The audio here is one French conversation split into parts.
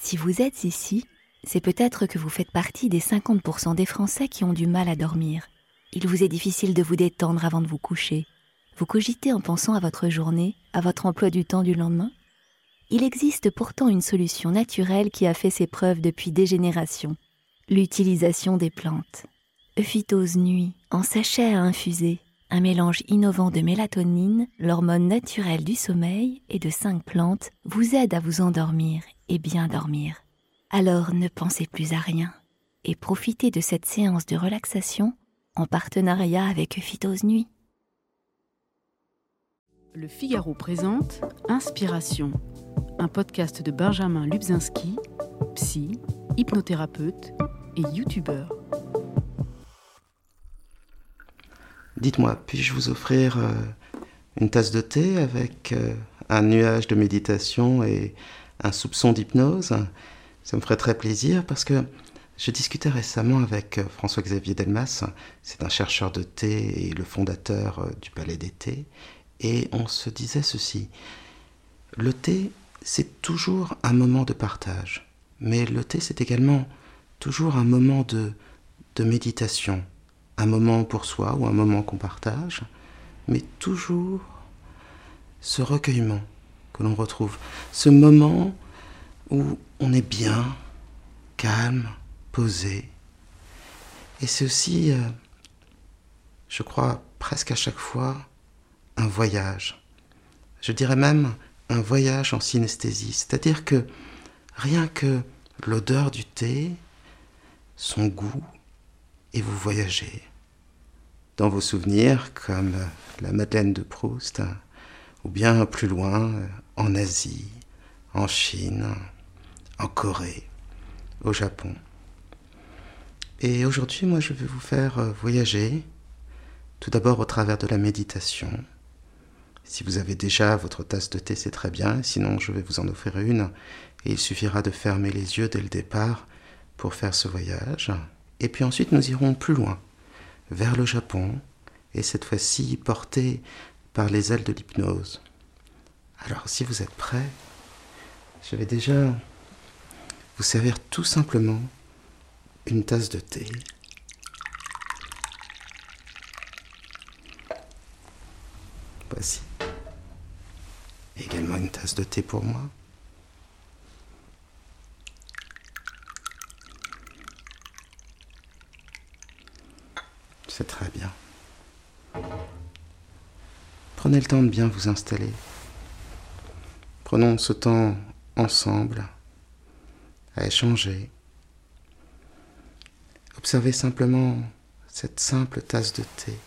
Si vous êtes ici, c'est peut-être que vous faites partie des 50% des Français qui ont du mal à dormir. Il vous est difficile de vous détendre avant de vous coucher. Vous cogitez en pensant à votre journée, à votre emploi du temps du lendemain Il existe pourtant une solution naturelle qui a fait ses preuves depuis des générations. L'utilisation des plantes. Euphytose nuit, en sachet à infuser, un mélange innovant de mélatonine, l'hormone naturelle du sommeil, et de cinq plantes vous aide à vous endormir et bien dormir. Alors ne pensez plus à rien et profitez de cette séance de relaxation en partenariat avec Phytose Nuit. Le Figaro présente Inspiration, un podcast de Benjamin Lubzinski, psy, hypnothérapeute et youtubeur. Dites-moi, puis-je vous offrir euh, une tasse de thé avec euh, un nuage de méditation et un soupçon d'hypnose? Ça me ferait très plaisir parce que je discutais récemment avec euh, François-Xavier Delmas, c'est un chercheur de thé et le fondateur du Palais des Thés, et on se disait ceci. Le thé, c'est toujours un moment de partage, mais le thé, c'est également toujours un moment de, de méditation un moment pour soi ou un moment qu'on partage, mais toujours ce recueillement que l'on retrouve, ce moment où on est bien, calme, posé. Et c'est aussi, euh, je crois, presque à chaque fois, un voyage. Je dirais même un voyage en synesthésie, c'est-à-dire que rien que l'odeur du thé, son goût, et vous voyagez dans vos souvenirs comme la Madeleine de Proust, ou bien plus loin en Asie, en Chine, en Corée, au Japon. Et aujourd'hui, moi, je vais vous faire voyager, tout d'abord au travers de la méditation. Si vous avez déjà votre tasse de thé, c'est très bien, sinon je vais vous en offrir une, et il suffira de fermer les yeux dès le départ pour faire ce voyage. Et puis ensuite, nous irons plus loin, vers le Japon, et cette fois-ci porté par les ailes de l'hypnose. Alors, si vous êtes prêts, je vais déjà vous servir tout simplement une tasse de thé. Voici. Également une tasse de thé pour moi. C'est très bien. Prenez le temps de bien vous installer. Prenons ce temps ensemble à échanger. Observez simplement cette simple tasse de thé.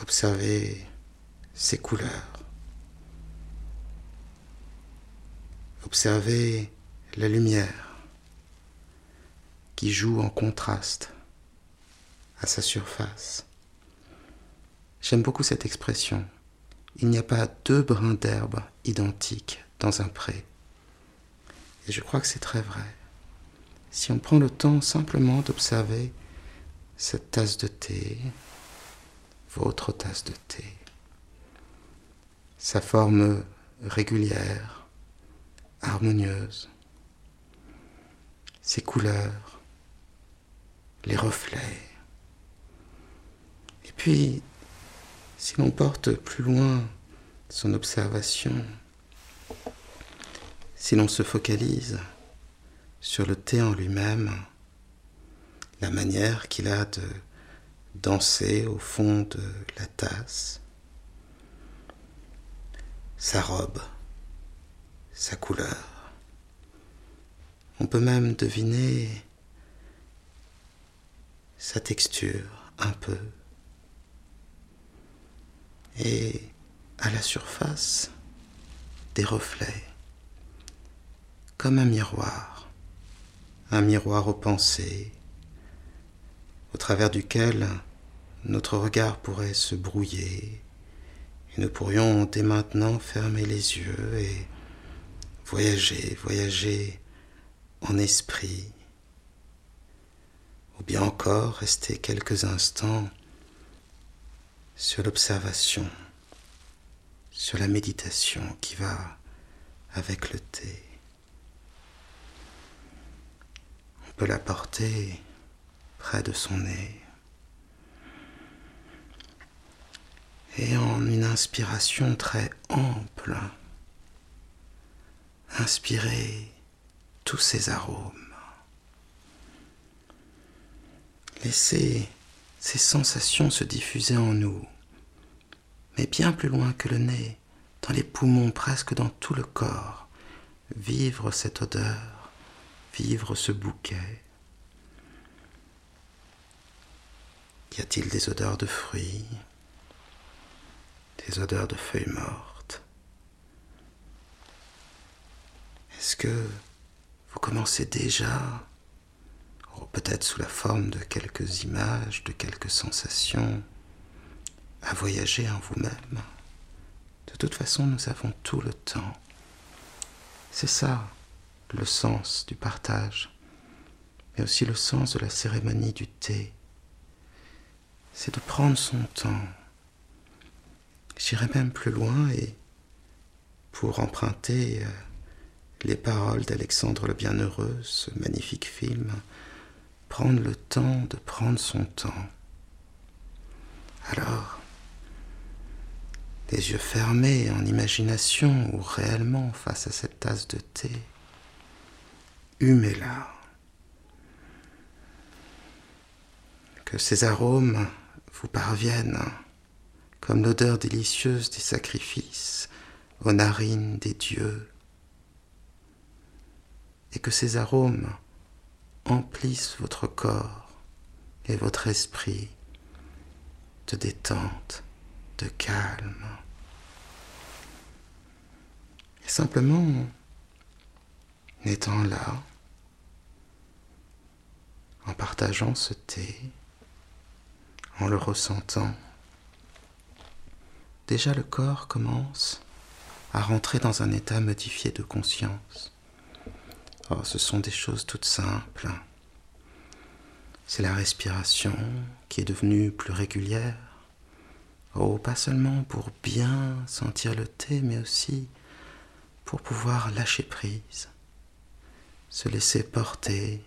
Observez ses couleurs. Observez la lumière qui joue en contraste à sa surface. J'aime beaucoup cette expression. Il n'y a pas deux brins d'herbe identiques dans un pré. Et je crois que c'est très vrai. Si on prend le temps simplement d'observer cette tasse de thé, votre tasse de thé, sa forme régulière, harmonieuse, ses couleurs, les reflets, puis, si l'on porte plus loin son observation, si l'on se focalise sur le thé en lui-même, la manière qu'il a de danser au fond de la tasse, sa robe, sa couleur. On peut même deviner sa texture un peu et à la surface des reflets, comme un miroir, un miroir aux pensées, au travers duquel notre regard pourrait se brouiller, et nous pourrions dès maintenant fermer les yeux et voyager, voyager en esprit, ou bien encore rester quelques instants sur l'observation, sur la méditation qui va avec le thé. On peut la porter près de son nez. Et en une inspiration très ample, inspirer tous ces arômes. Laissez ces sensations se diffuser en nous, mais bien plus loin que le nez, dans les poumons, presque dans tout le corps. Vivre cette odeur, vivre ce bouquet. Y a-t-il des odeurs de fruits, des odeurs de feuilles mortes? Est-ce que vous commencez déjà peut-être sous la forme de quelques images, de quelques sensations, à voyager en vous-même. De toute façon, nous avons tout le temps. C'est ça le sens du partage, mais aussi le sens de la cérémonie du thé. C'est de prendre son temps. J'irai même plus loin et pour emprunter euh, les paroles d'Alexandre le Bienheureux, ce magnifique film, prendre le temps de prendre son temps. Alors, les yeux fermés en imagination ou réellement face à cette tasse de thé, humez-la. Que ces arômes vous parviennent comme l'odeur délicieuse des sacrifices aux narines des dieux, et que ces arômes emplissent votre corps et votre esprit de détente, de calme. Et simplement, en étant là, en partageant ce thé, en le ressentant, déjà le corps commence à rentrer dans un état modifié de conscience. Oh, ce sont des choses toutes simples. C'est la respiration qui est devenue plus régulière. Oh, pas seulement pour bien sentir le thé, mais aussi pour pouvoir lâcher prise, se laisser porter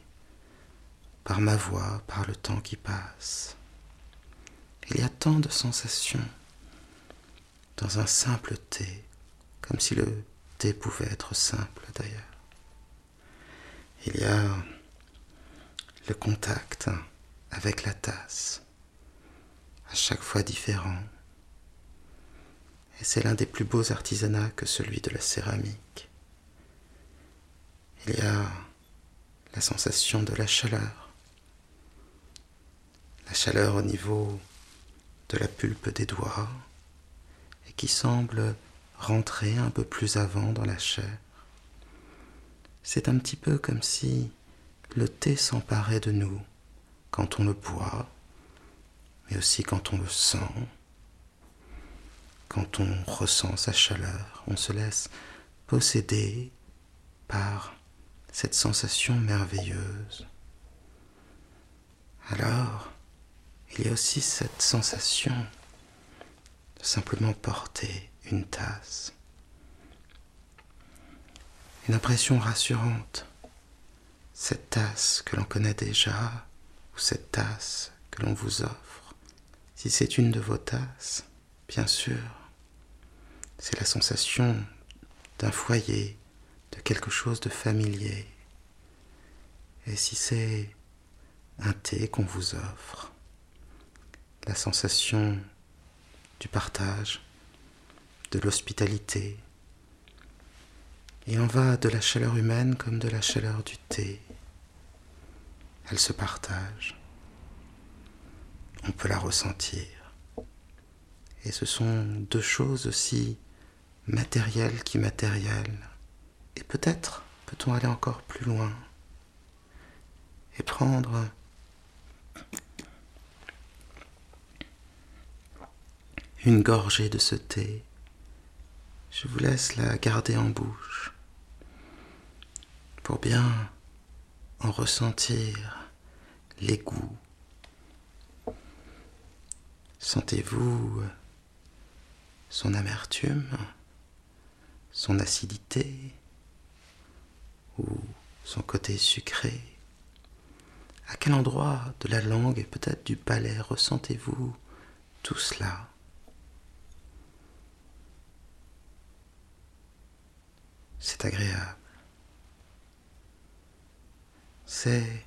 par ma voix, par le temps qui passe. Il y a tant de sensations dans un simple thé, comme si le thé pouvait être simple d'ailleurs. Il y a le contact avec la tasse, à chaque fois différent. Et c'est l'un des plus beaux artisanats que celui de la céramique. Il y a la sensation de la chaleur, la chaleur au niveau de la pulpe des doigts, et qui semble rentrer un peu plus avant dans la chair. C'est un petit peu comme si le thé s'emparait de nous quand on le boit, mais aussi quand on le sent, quand on ressent sa chaleur, on se laisse posséder par cette sensation merveilleuse. Alors, il y a aussi cette sensation de simplement porter une tasse une impression rassurante. Cette tasse que l'on connaît déjà, ou cette tasse que l'on vous offre, si c'est une de vos tasses, bien sûr, c'est la sensation d'un foyer, de quelque chose de familier. Et si c'est un thé qu'on vous offre, la sensation du partage, de l'hospitalité, il en va de la chaleur humaine comme de la chaleur du thé. Elle se partage. On peut la ressentir. Et ce sont deux choses aussi matérielles qu'immatérielles. Et peut-être peut-on aller encore plus loin et prendre une gorgée de ce thé je vous laisse la garder en bouche pour bien en ressentir les goûts. Sentez-vous son amertume, son acidité, ou son côté sucré À quel endroit de la langue et peut-être du palais ressentez-vous tout cela? C'est agréable. C'est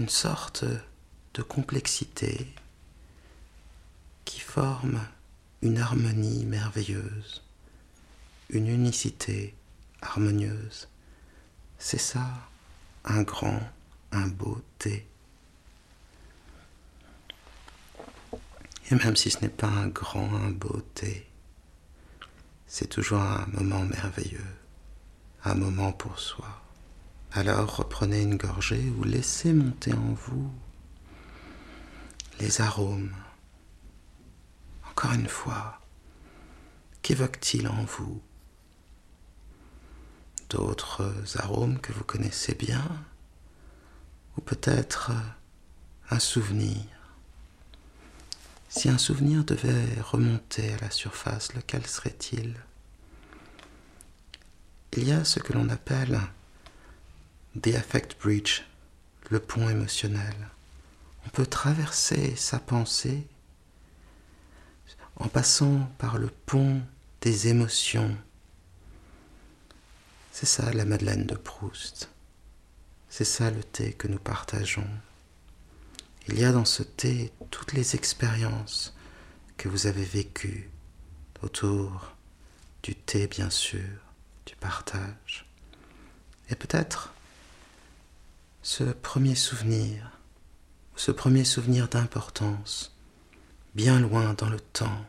une sorte de complexité qui forme une harmonie merveilleuse, une unicité harmonieuse. C'est ça, un grand, un beau thé. Et même si ce n'est pas un grand, un beau thé, c'est toujours un moment merveilleux, un moment pour soi. Alors reprenez une gorgée ou laissez monter en vous les arômes. Encore une fois, qu'évoque-t-il en vous? D'autres arômes que vous connaissez bien Ou peut-être un souvenir? Si un souvenir devait remonter à la surface, lequel serait-il? Il y a ce que l'on appelle The Affect Bridge, le pont émotionnel. On peut traverser sa pensée en passant par le pont des émotions. C'est ça la Madeleine de Proust. C'est ça le thé que nous partageons. Il y a dans ce thé toutes les expériences que vous avez vécues autour du thé, bien sûr, du partage. Et peut-être ce premier souvenir, ce premier souvenir d'importance, bien loin dans le temps.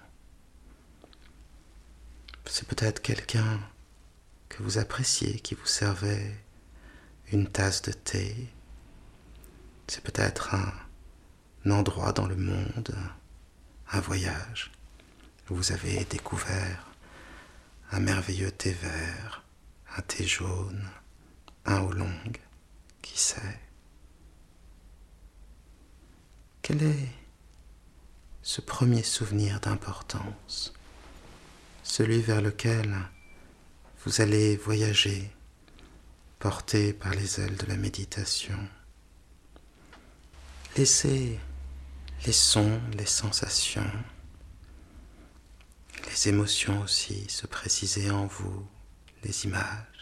C'est peut-être quelqu'un que vous appréciez qui vous servait une tasse de thé. C'est peut-être un, endroit dans le monde, un voyage où vous avez découvert un merveilleux thé vert, un thé jaune, un oolong. Qui sait. Quel est ce premier souvenir d'importance, celui vers lequel vous allez voyager, porté par les ailes de la méditation. Laissez les sons, les sensations, les émotions aussi se préciser en vous, les images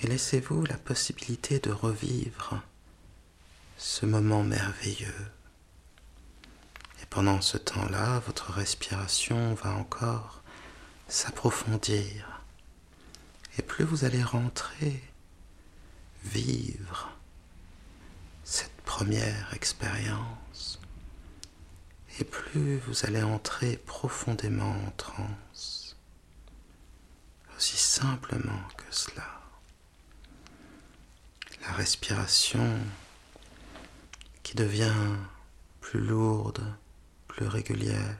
et laissez-vous la possibilité de revivre ce moment merveilleux. Et pendant ce temps-là, votre respiration va encore s'approfondir. Et plus vous allez rentrer, vivre cette première expérience, et plus vous allez entrer profondément en transe, aussi simplement que cela la respiration qui devient plus lourde, plus régulière,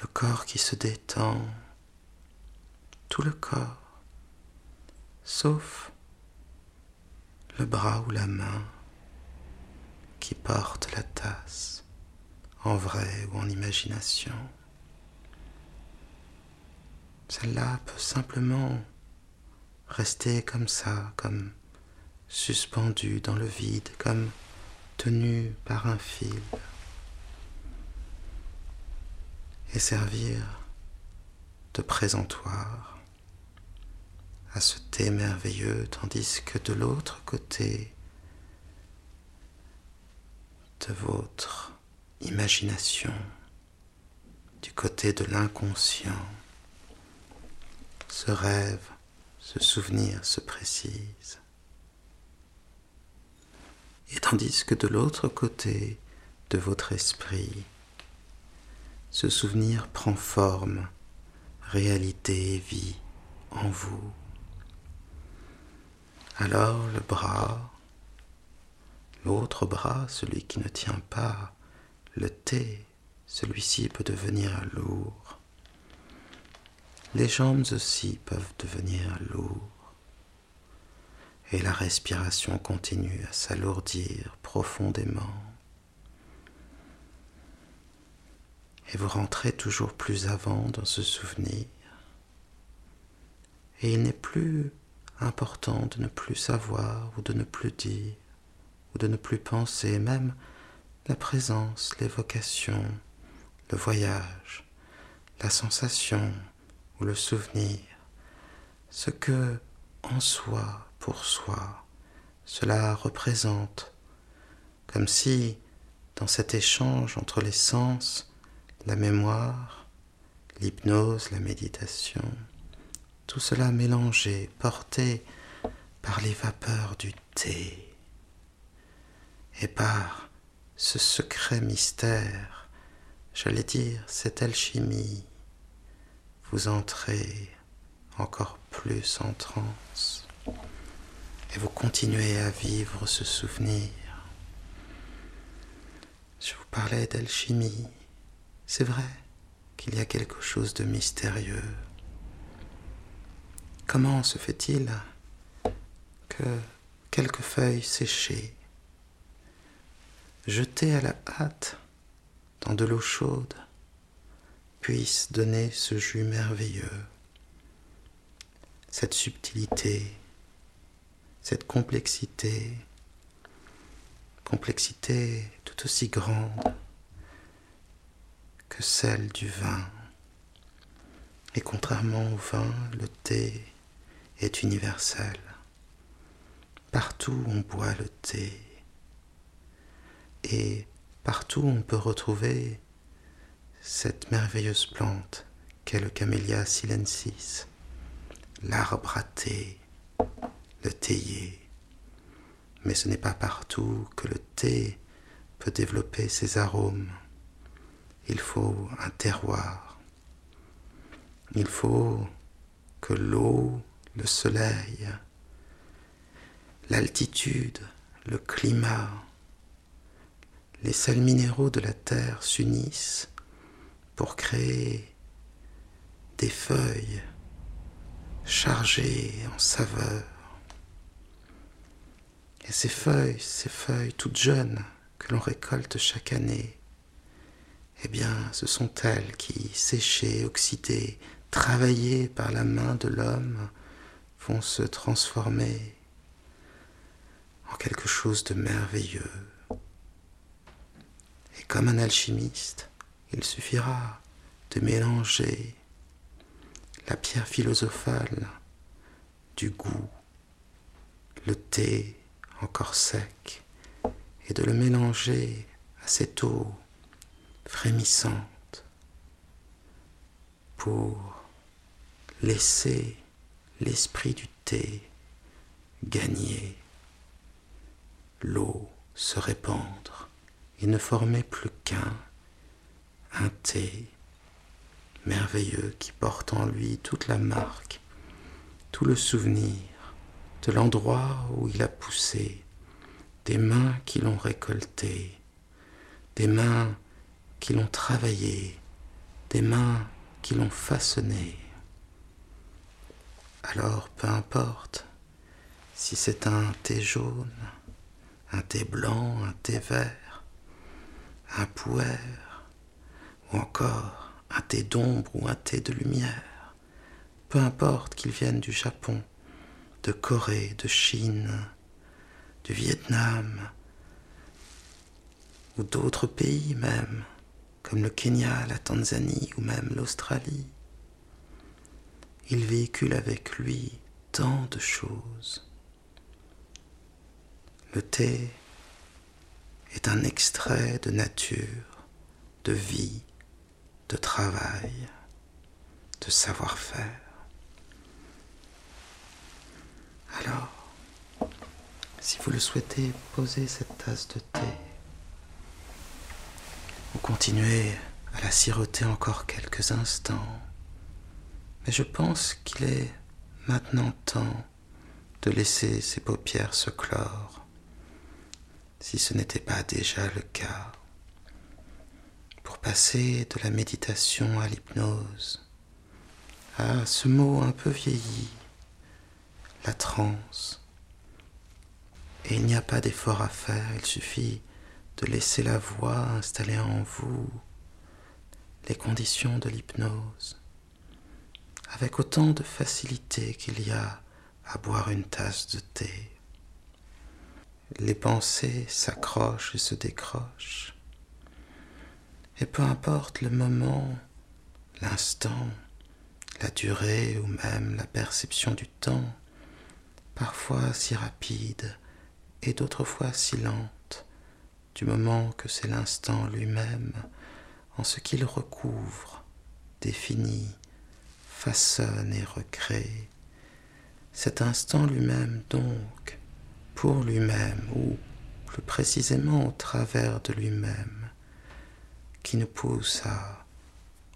le corps qui se détend, tout le corps, sauf le bras ou la main qui porte la tasse, en vrai ou en imagination. Celle-là peut simplement rester comme ça, comme suspendu dans le vide, comme tenu par un fil, et servir de présentoir à ce thé merveilleux, tandis que de l'autre côté de votre imagination, du côté de l'inconscient, ce rêve ce souvenir se précise. Et tandis que de l'autre côté de votre esprit, ce souvenir prend forme, réalité et vie en vous. Alors le bras, l'autre bras, celui qui ne tient pas le thé, celui-ci peut devenir lourd. Les jambes aussi peuvent devenir lourdes et la respiration continue à s'alourdir profondément. Et vous rentrez toujours plus avant dans ce souvenir. Et il n'est plus important de ne plus savoir ou de ne plus dire ou de ne plus penser, même la présence, l'évocation, le voyage, la sensation ou le souvenir, ce que en soi, pour soi, cela représente, comme si, dans cet échange entre les sens, la mémoire, l'hypnose, la méditation, tout cela mélangé, porté par les vapeurs du thé et par ce secret mystère, j'allais dire cette alchimie, vous entrez encore plus en transe et vous continuez à vivre ce souvenir. Je vous parlais d'alchimie, c'est vrai qu'il y a quelque chose de mystérieux. Comment se fait-il que quelques feuilles séchées, jetées à la hâte dans de l'eau chaude, puissent donner ce jus merveilleux, cette subtilité, cette complexité, complexité tout aussi grande que celle du vin. Et contrairement au vin, le thé est universel. Partout on boit le thé. Et partout on peut retrouver cette merveilleuse plante qu'est le Camellia silensis, l'arbre à thé, le théier. Mais ce n'est pas partout que le thé peut développer ses arômes. Il faut un terroir. Il faut que l'eau le soleil, l'altitude, le climat, les sels minéraux de la terre s'unissent pour créer des feuilles chargées en saveur. Et ces feuilles, ces feuilles toutes jeunes que l'on récolte chaque année, eh bien, ce sont elles qui, séchées, oxydées, travaillées par la main de l'homme, vont se transformer en quelque chose de merveilleux. Et comme un alchimiste, il suffira de mélanger la pierre philosophale du goût, le thé encore sec, et de le mélanger à cette eau frémissante pour laisser l'esprit du thé gagner, l'eau se répandre. Et ne former plus qu'un, un thé merveilleux qui porte en lui toute la marque, tout le souvenir de l'endroit où il a poussé, des mains qui l'ont récolté, des mains qui l'ont travaillé, des mains qui l'ont façonné. Alors peu importe si c'est un thé jaune, un thé blanc, un thé vert, un pouer, ou encore un thé d'ombre ou un thé de lumière, peu importe qu'il vienne du Japon, de Corée, de Chine, du Vietnam, ou d'autres pays même, comme le Kenya, la Tanzanie ou même l'Australie il véhicule avec lui tant de choses. Le thé est un extrait de nature, de vie, de travail, de savoir-faire. Alors, si vous le souhaitez, posez cette tasse de thé. Vous continuez à la siroter encore quelques instants mais je pense qu'il est maintenant temps de laisser ses paupières se clore, si ce n'était pas déjà le cas, pour passer de la méditation à l'hypnose, à ce mot un peu vieilli, la transe. Et il n'y a pas d'effort à faire, il suffit de laisser la voix installer en vous les conditions de l'hypnose avec autant de facilité qu'il y a à boire une tasse de thé. Les pensées s'accrochent et se décrochent. Et peu importe le moment, l'instant, la durée ou même la perception du temps, parfois si rapide et d'autres fois si lente, du moment que c'est l'instant lui-même, en ce qu'il recouvre, définit, façonne et recrée. Cet instant lui-même donc, pour lui-même, ou plus précisément au travers de lui-même, qui nous pousse à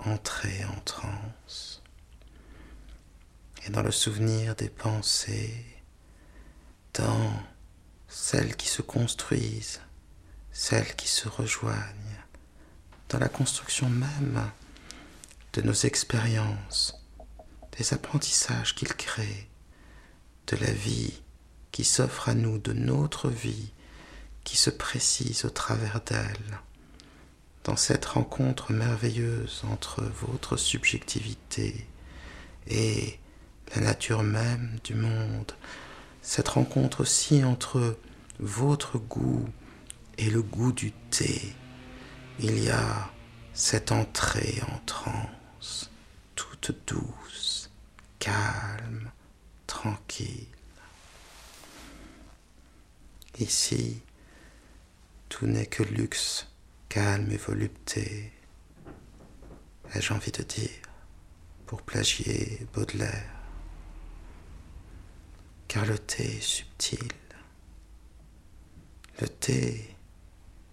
entrer en transe. Et dans le souvenir des pensées, dans celles qui se construisent, celles qui se rejoignent, dans la construction même de nos expériences, des apprentissages qu'ils créent, de la vie qui s'offre à nous, de notre vie qui se précise au travers d'elle, dans cette rencontre merveilleuse entre votre subjectivité et la nature même du monde, cette rencontre aussi entre votre goût et le goût du thé, il y a cette entrée en transe, toute douce, calme, tranquille. Ici, tout n'est que luxe, calme et volupté, ai-je envie de dire, pour plagier Baudelaire? Car le thé est subtil. Le thé,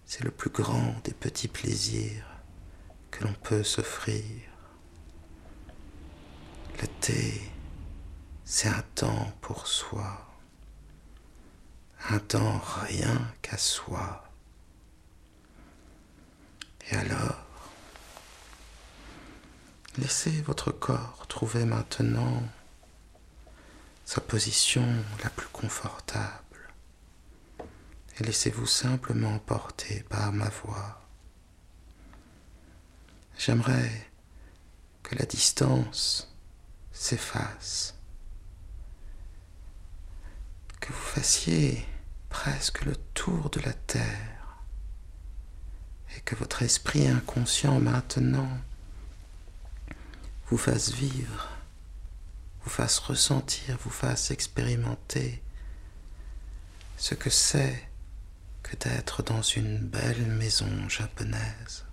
c'est le plus grand des petits plaisirs que l'on peut s'offrir. Le thé, c'est un temps pour soi, un temps rien qu'à soi. Et alors, laissez votre corps trouver maintenant sa position la plus confortable. Et laissez-vous simplement porter par ma voix. J'aimerais que la distance s'efface, que vous fassiez presque le tour de la terre et que votre esprit inconscient maintenant vous fasse vivre, vous fasse ressentir, vous fasse expérimenter ce que c'est que d'être dans une belle maison japonaise.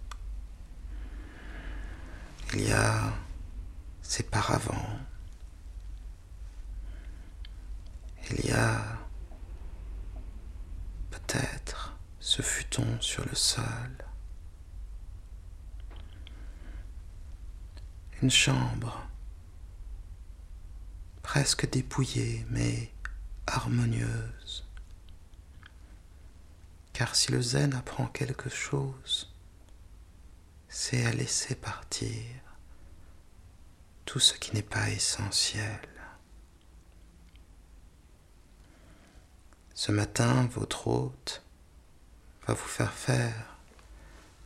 Il y a ses paravents. Il y a peut-être ce futon sur le sol. Une chambre presque dépouillée mais harmonieuse. Car si le zen apprend quelque chose, c'est à laisser partir tout ce qui n'est pas essentiel. Ce matin, votre hôte va vous faire faire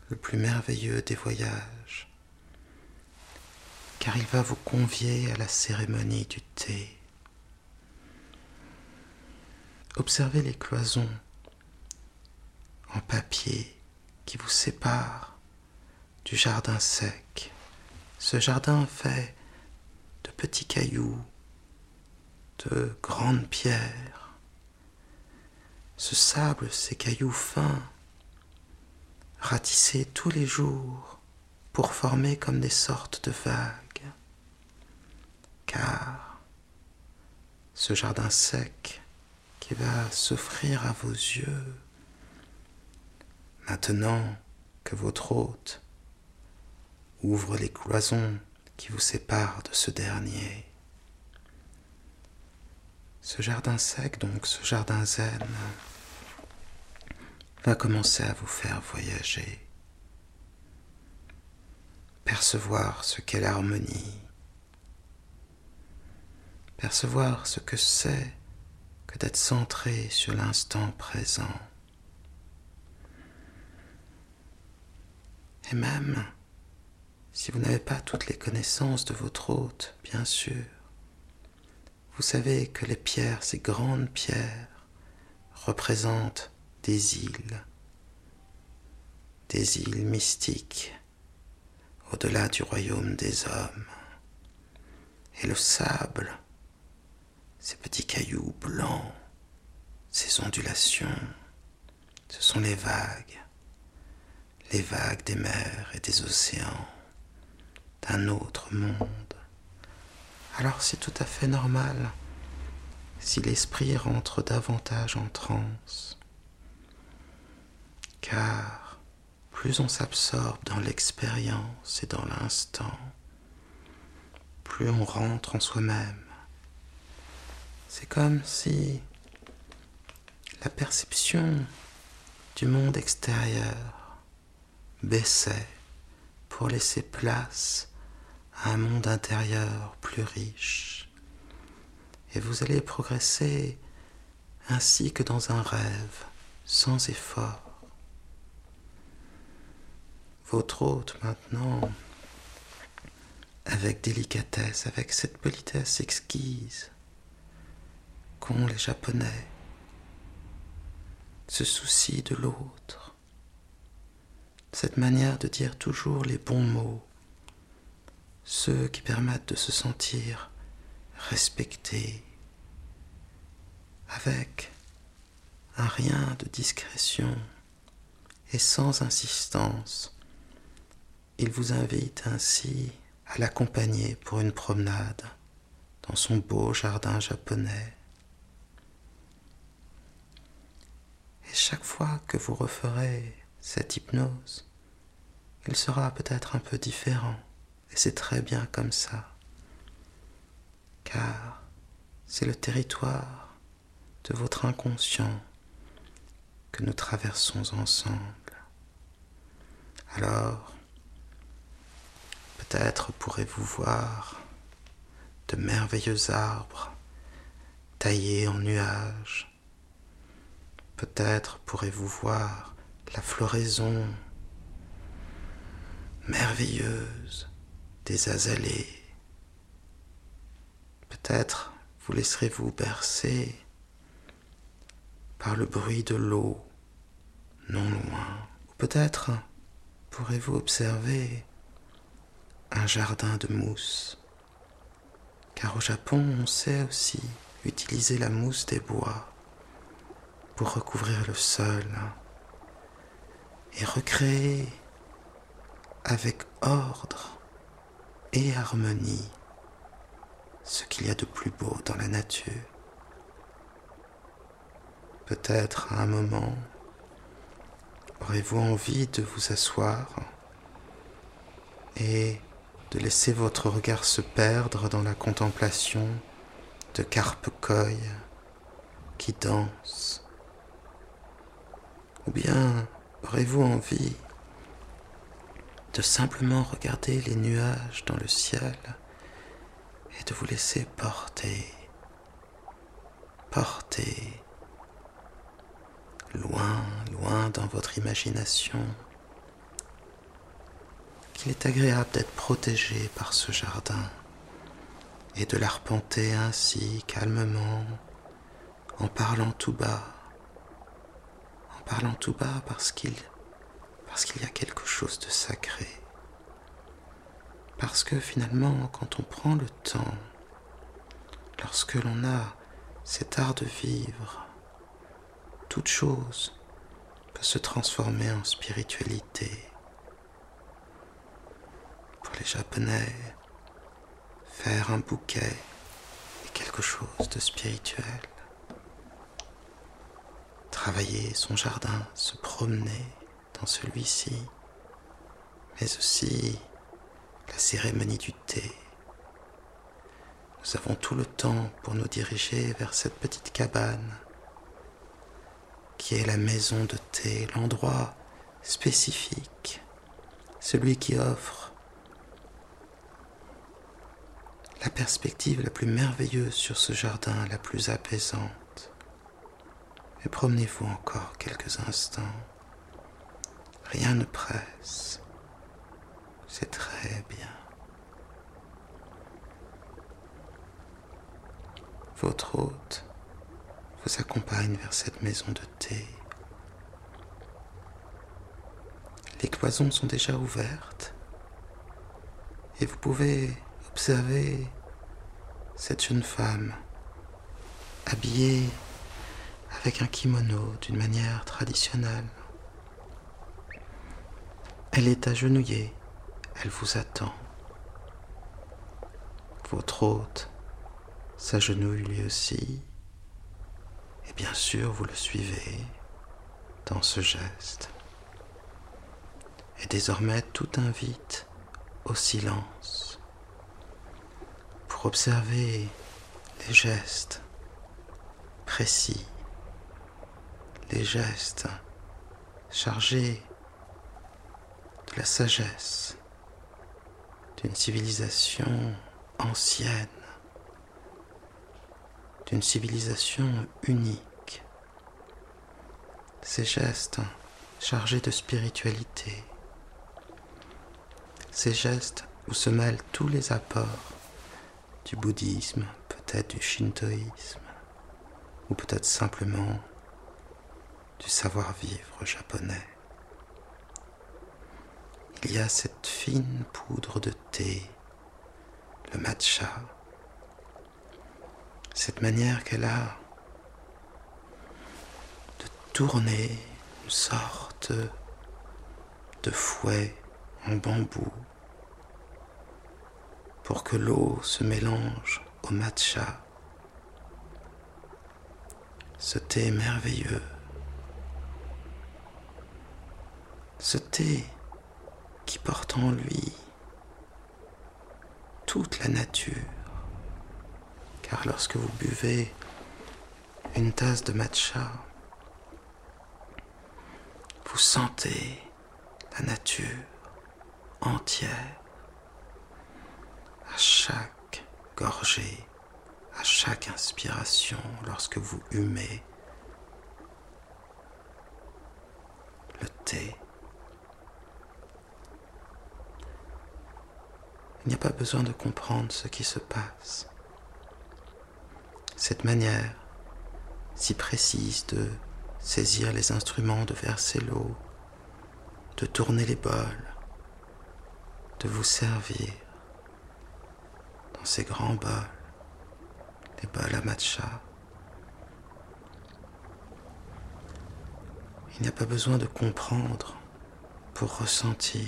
le plus merveilleux des voyages, car il va vous convier à la cérémonie du thé. Observez les cloisons en papier qui vous sépare du jardin sec. Ce jardin fait de petits cailloux, de grandes pierres. Ce sable, ces cailloux fins, ratissés tous les jours pour former comme des sortes de vagues. Car ce jardin sec qui va s'offrir à vos yeux Maintenant que votre hôte ouvre les cloisons qui vous séparent de ce dernier, ce jardin sec, donc ce jardin zen, va commencer à vous faire voyager, percevoir ce qu'est l'harmonie, percevoir ce que c'est que d'être centré sur l'instant présent. et même si vous n'avez pas toutes les connaissances de votre hôte, bien sûr. Vous savez que les pierres, ces grandes pierres, représentent des îles, des îles mystiques, au-delà du royaume des hommes. Et le sable, ces petits cailloux blancs, ces ondulations, ce sont les vagues, les vagues des mers et des océans, d'un autre monde. Alors c'est tout à fait normal si l'esprit rentre davantage en transe, car plus on s'absorbe dans l'expérience et dans l'instant, plus on rentre en soi-même. C'est comme si la perception du monde extérieur baissait pour laisser place à un monde intérieur plus riche. Et vous allez progresser ainsi que dans un rêve, sans effort. Votre hôte maintenant, avec délicatesse, avec cette politesse exquise qu'ont les Japonais, ce souci de l'autre, cette manière de dire toujours les bons mots, ceux qui permettent de se sentir respecté, avec un rien de discrétion et sans insistance. Il vous invite ainsi à l'accompagner pour une promenade dans son beau jardin japonais. Et chaque fois que vous referez cette hypnose, il sera peut-être un peu différent. Et c'est très bien comme ça. Car c'est le territoire de votre inconscient que nous traversons ensemble. Alors, peut-être pourrez-vous voir de merveilleux arbres taillés en nuages. Peut-être pourrez-vous voir la floraison merveilleuse des azalées. Peut-être vous laisserez-vous bercer par le bruit de l'eau non loin. Ou peut-être pourrez-vous observer un jardin de mousse. Car au Japon, on sait aussi utiliser la mousse des bois pour recouvrir le sol et recréer avec ordre et harmonie ce qu'il y a de plus beau dans la nature. Peut-être à un moment aurez-vous envie de vous asseoir et de laisser votre regard se perdre dans la contemplation de carpe qui dansent. Ou bien aurez-vous envie de simplement regarder les nuages dans le ciel et de vous laisser porter, porter, loin, loin dans votre imagination, qu'il est agréable d'être protégé par ce jardin et de l'arpenter ainsi calmement en parlant tout bas, parlant tout bas parce qu'il parce qu'il y a quelque chose de sacré. Parce que finalement, quand on prend le temps, lorsque l'on a cet art de vivre, toute chose peut se transformer en spiritualité. Pour les Japonais, faire un bouquet est quelque chose de spirituel. Travailler son jardin, se promener, celui-ci, mais aussi la cérémonie du thé. Nous avons tout le temps pour nous diriger vers cette petite cabane qui est la maison de thé, l'endroit spécifique, celui qui offre la perspective la plus merveilleuse sur ce jardin, la plus apaisante. Et promenez-vous encore quelques instants. Rien ne presse. C'est très bien. Votre hôte vous accompagne vers cette maison de thé. Les cloisons sont déjà ouvertes et vous pouvez observer cette jeune femme habillée avec un kimono d'une manière traditionnelle. Elle est agenouillée, elle vous attend. Votre hôte s'agenouille lui aussi, et bien sûr vous le suivez dans ce geste. Et désormais tout invite au silence pour observer les gestes précis, les gestes chargés de la sagesse d'une civilisation ancienne, d'une civilisation unique. Ces gestes chargés de spiritualité, ces gestes où se mêlent tous les apports du bouddhisme, peut-être du shintoïsme, ou peut-être simplement savoir-vivre japonais. Il y a cette fine poudre de thé, le matcha, cette manière qu'elle a de tourner une sorte de fouet en bambou pour que l'eau se mélange au matcha. Ce thé merveilleux. Ce thé qui porte en lui toute la nature. Car lorsque vous buvez une tasse de matcha, vous sentez la nature entière à chaque gorgée, à chaque inspiration lorsque vous humez le thé. Il n'y a pas besoin de comprendre ce qui se passe. Cette manière si précise de saisir les instruments, de verser l'eau, de tourner les bols, de vous servir dans ces grands bols, les bols à matcha. Il n'y a pas besoin de comprendre pour ressentir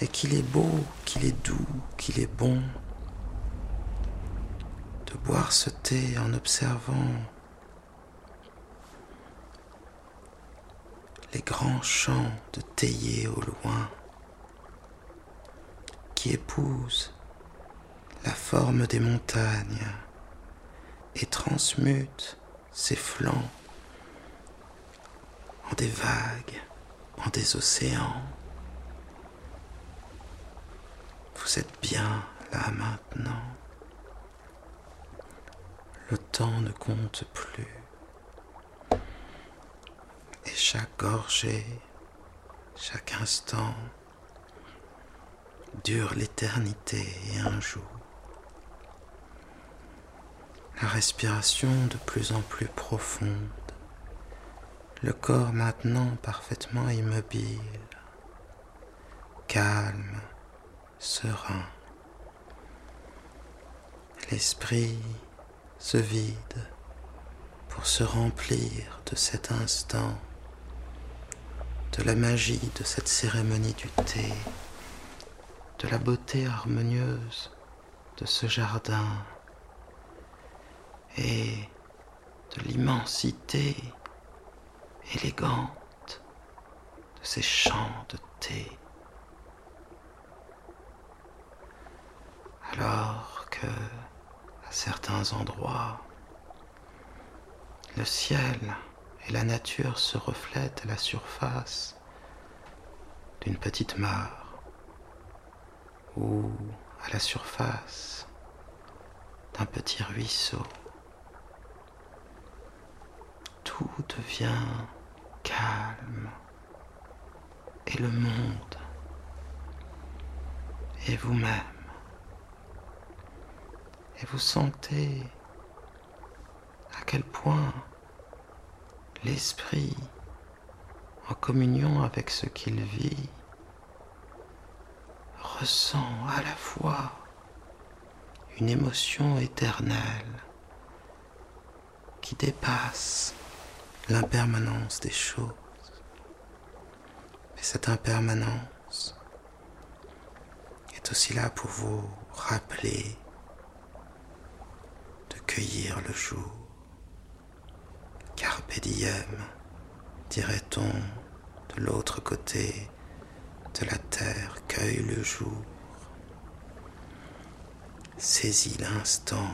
et qu'il est beau, qu'il est doux, qu'il est bon de boire ce thé en observant les grands champs de théiers au loin qui épousent la forme des montagnes et transmutent ses flancs en des vagues, en des océans. Vous êtes bien là maintenant. Le temps ne compte plus. Et chaque gorgée, chaque instant dure l'éternité et un jour. La respiration de plus en plus profonde, le corps maintenant parfaitement immobile, calme, serein. L'esprit se vide pour se remplir de cet instant, de la magie de cette cérémonie du thé, de la beauté harmonieuse de ce jardin et de l'immensité élégante de ces champs de thé. Alors que, à certains endroits, le ciel et la nature se reflètent à la surface d'une petite mare ou à la surface d'un petit ruisseau. Tout devient calme, et le monde et vous-même. Et vous sentez à quel point l'esprit, en communion avec ce qu'il vit, ressent à la fois une émotion éternelle qui dépasse l'impermanence des choses. Mais cette impermanence est aussi là pour vous rappeler cueillir le jour. Carpe diem, dirait-on de l'autre côté de la terre, cueille le jour. Saisis l'instant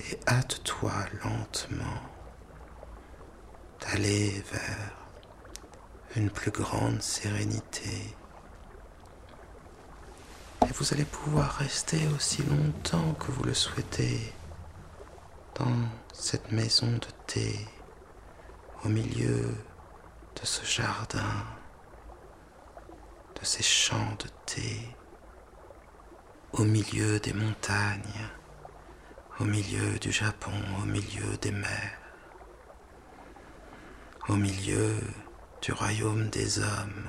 et hâte-toi lentement d'aller vers une plus grande sérénité. Et vous allez pouvoir rester aussi longtemps que vous le souhaitez dans cette maison de thé au milieu de ce jardin, de ces champs de thé, au milieu des montagnes, au milieu du Japon, au milieu des mers, au milieu du royaume des hommes.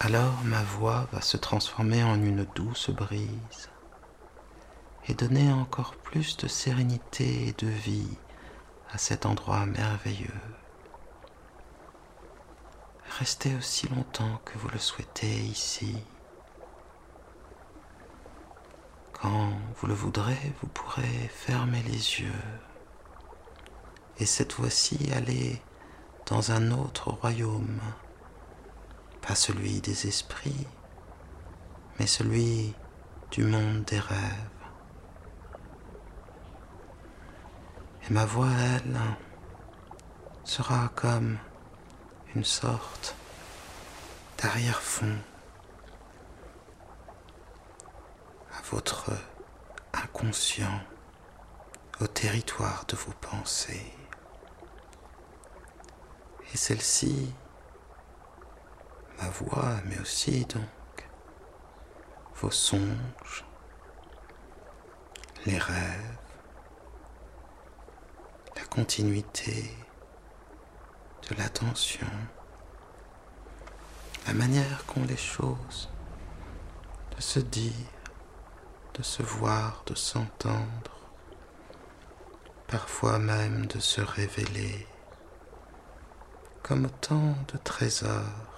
Alors ma voix va se transformer en une douce brise et donner encore plus de sérénité et de vie à cet endroit merveilleux. Restez aussi longtemps que vous le souhaitez ici. Quand vous le voudrez, vous pourrez fermer les yeux et cette fois-ci aller dans un autre royaume, pas celui des esprits, mais celui du monde des rêves. Et ma voix, elle, sera comme une sorte d'arrière-fond votre inconscient au territoire de vos pensées. Et celle-ci, ma voix, mais aussi donc vos songes, les rêves, la continuité de l'attention, la manière qu'ont les choses de se dire, de se voir, de s'entendre, parfois même de se révéler, comme autant de trésors,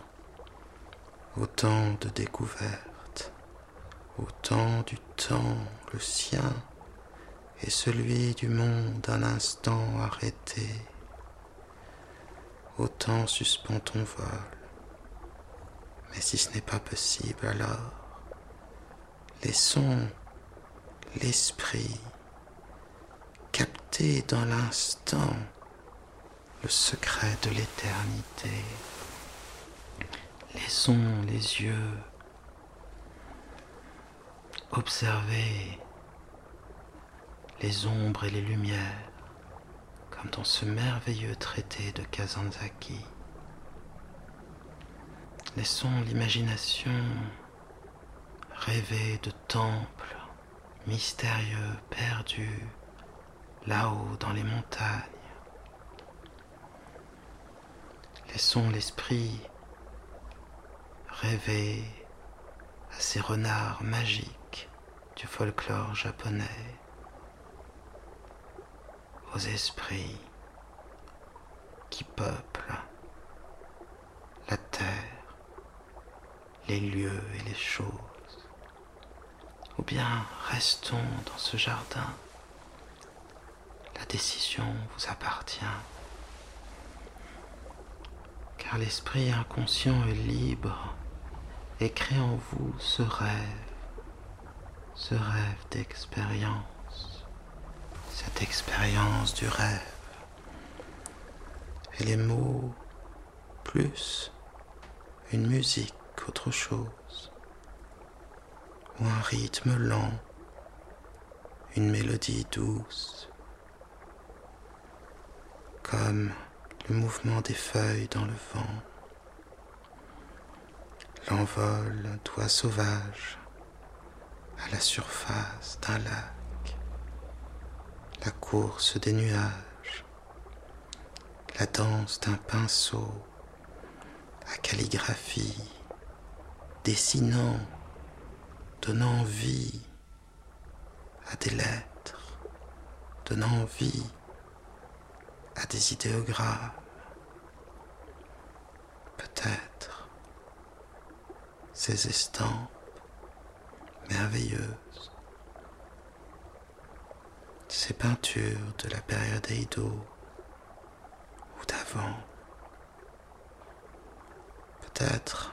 autant de découvertes, autant du temps, le sien et celui du monde à l'instant arrêté. Autant suspend ton vol. Mais si ce n'est pas possible, alors laissons l'esprit, capter dans l'instant le secret de l'éternité. Laissons les yeux observer les ombres et les lumières comme dans ce merveilleux traité de Kazanzaki. Laissons l'imagination rêver de temples mystérieux, perdu, là-haut dans les montagnes. Laissons l'esprit rêver à ces renards magiques du folklore japonais, aux esprits qui peuplent la terre, les lieux et les choses. Ou bien restons dans ce jardin. La décision vous appartient. Car l'esprit inconscient est libre et crée en vous ce rêve, ce rêve d'expérience, cette expérience du rêve. Et les mots, plus une musique qu'autre chose ou un rythme lent, une mélodie douce, comme le mouvement des feuilles dans le vent, l'envol d'oies sauvages à la surface d'un lac, la course des nuages, la danse d'un pinceau à calligraphie, dessinant, donnant vie à des lettres, donnant vie à des idéogrammes. Peut-être ces estampes merveilleuses, ces peintures de la période Edo ou d'avant. Peut-être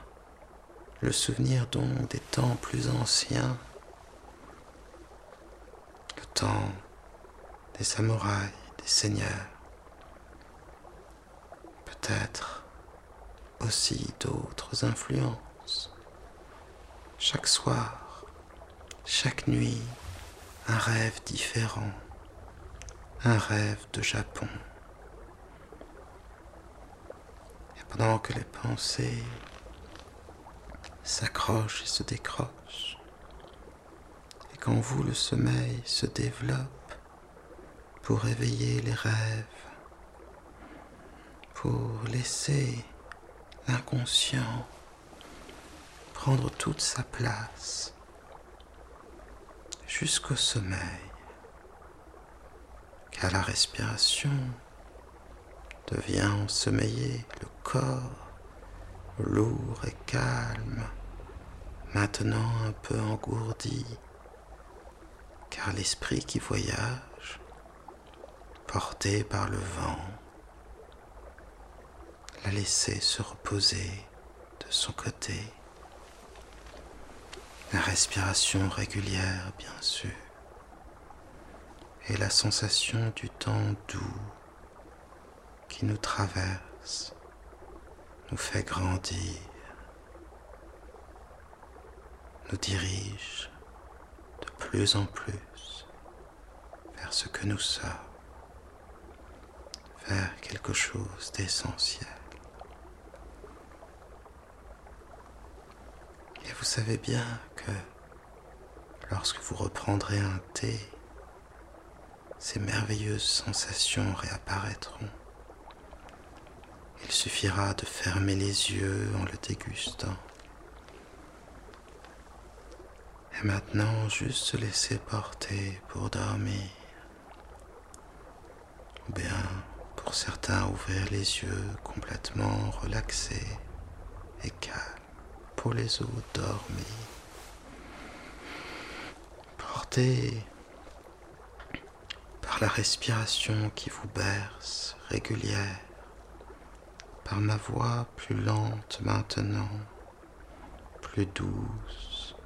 le souvenir donc des temps plus anciens, le temps des samouraïs, des seigneurs, peut-être aussi d'autres influences. Chaque soir, chaque nuit, un rêve différent, un rêve de Japon. Et pendant que les pensées s'accrochent et se décrochent, et quand vous le sommeil se développe pour éveiller les rêves, pour laisser l'inconscient prendre toute sa place. Jusqu'au sommeil, car la respiration devient ensommeillée, le corps lourd et calme, maintenant un peu engourdi, car l'esprit qui voyage, porté par le vent, l'a laissé se reposer de son côté. La respiration régulière, bien sûr, et la sensation du temps doux qui nous traverse, nous fait grandir, nous dirige de plus en plus vers ce que nous sommes, vers quelque chose d'essentiel. Et vous savez bien lorsque vous reprendrez un thé, ces merveilleuses sensations réapparaîtront. Il suffira de fermer les yeux en le dégustant. Et maintenant, juste se laisser porter pour dormir. Ou bien, pour certains, ouvrir les yeux complètement relaxés et calmes. Pour les autres, dormir. Par la respiration qui vous berce régulière par ma voix plus lente maintenant, plus douce,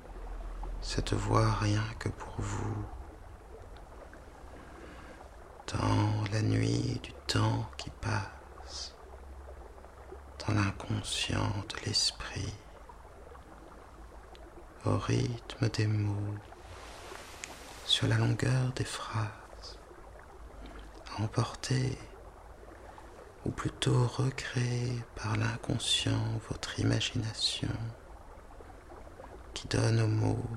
cette voix rien que pour vous, dans la nuit du temps qui passe, dans l'inconscient de l'esprit, au rythme des mots, sur la longueur des phrases, emporté ou plutôt recréer par l'inconscient votre imagination qui donne aux mots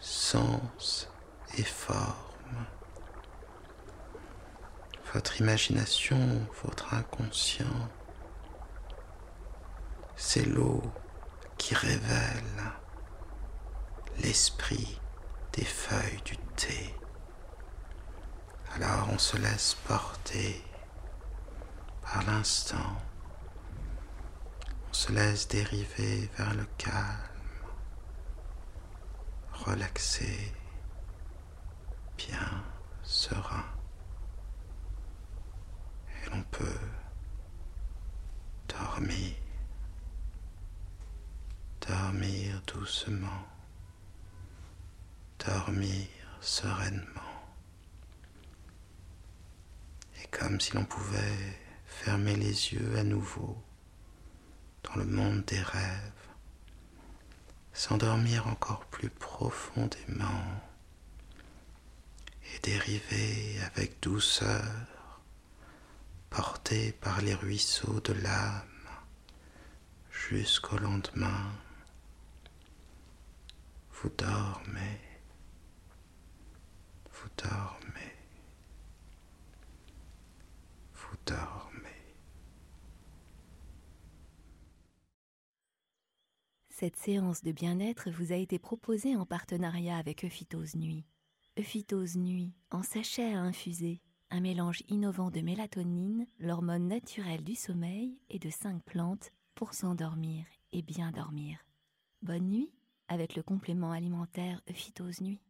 sens et forme. Votre imagination, votre inconscient, c'est l'eau qui révèle l'esprit feuilles du thé. Alors on se laisse porter par l'instant, on se laisse dériver vers le calme, relaxé, bien serein. Et l'on peut dormir, dormir doucement, dormir sereinement. Et comme si l'on pouvait fermer les yeux à nouveau dans le monde des rêves, s'endormir encore plus profondément et dériver avec douceur porté par les ruisseaux de l'âme jusqu'au lendemain. Vous dormez, dormez, vous dormez. Cette séance de bien-être vous a été proposée en partenariat avec Euphytose Nuit. Euphytose Nuit, en sachet à infuser, un mélange innovant de mélatonine, l'hormone naturelle du sommeil, et de cinq plantes pour s'endormir et bien dormir. Bonne nuit avec le complément alimentaire Euphytose Nuit.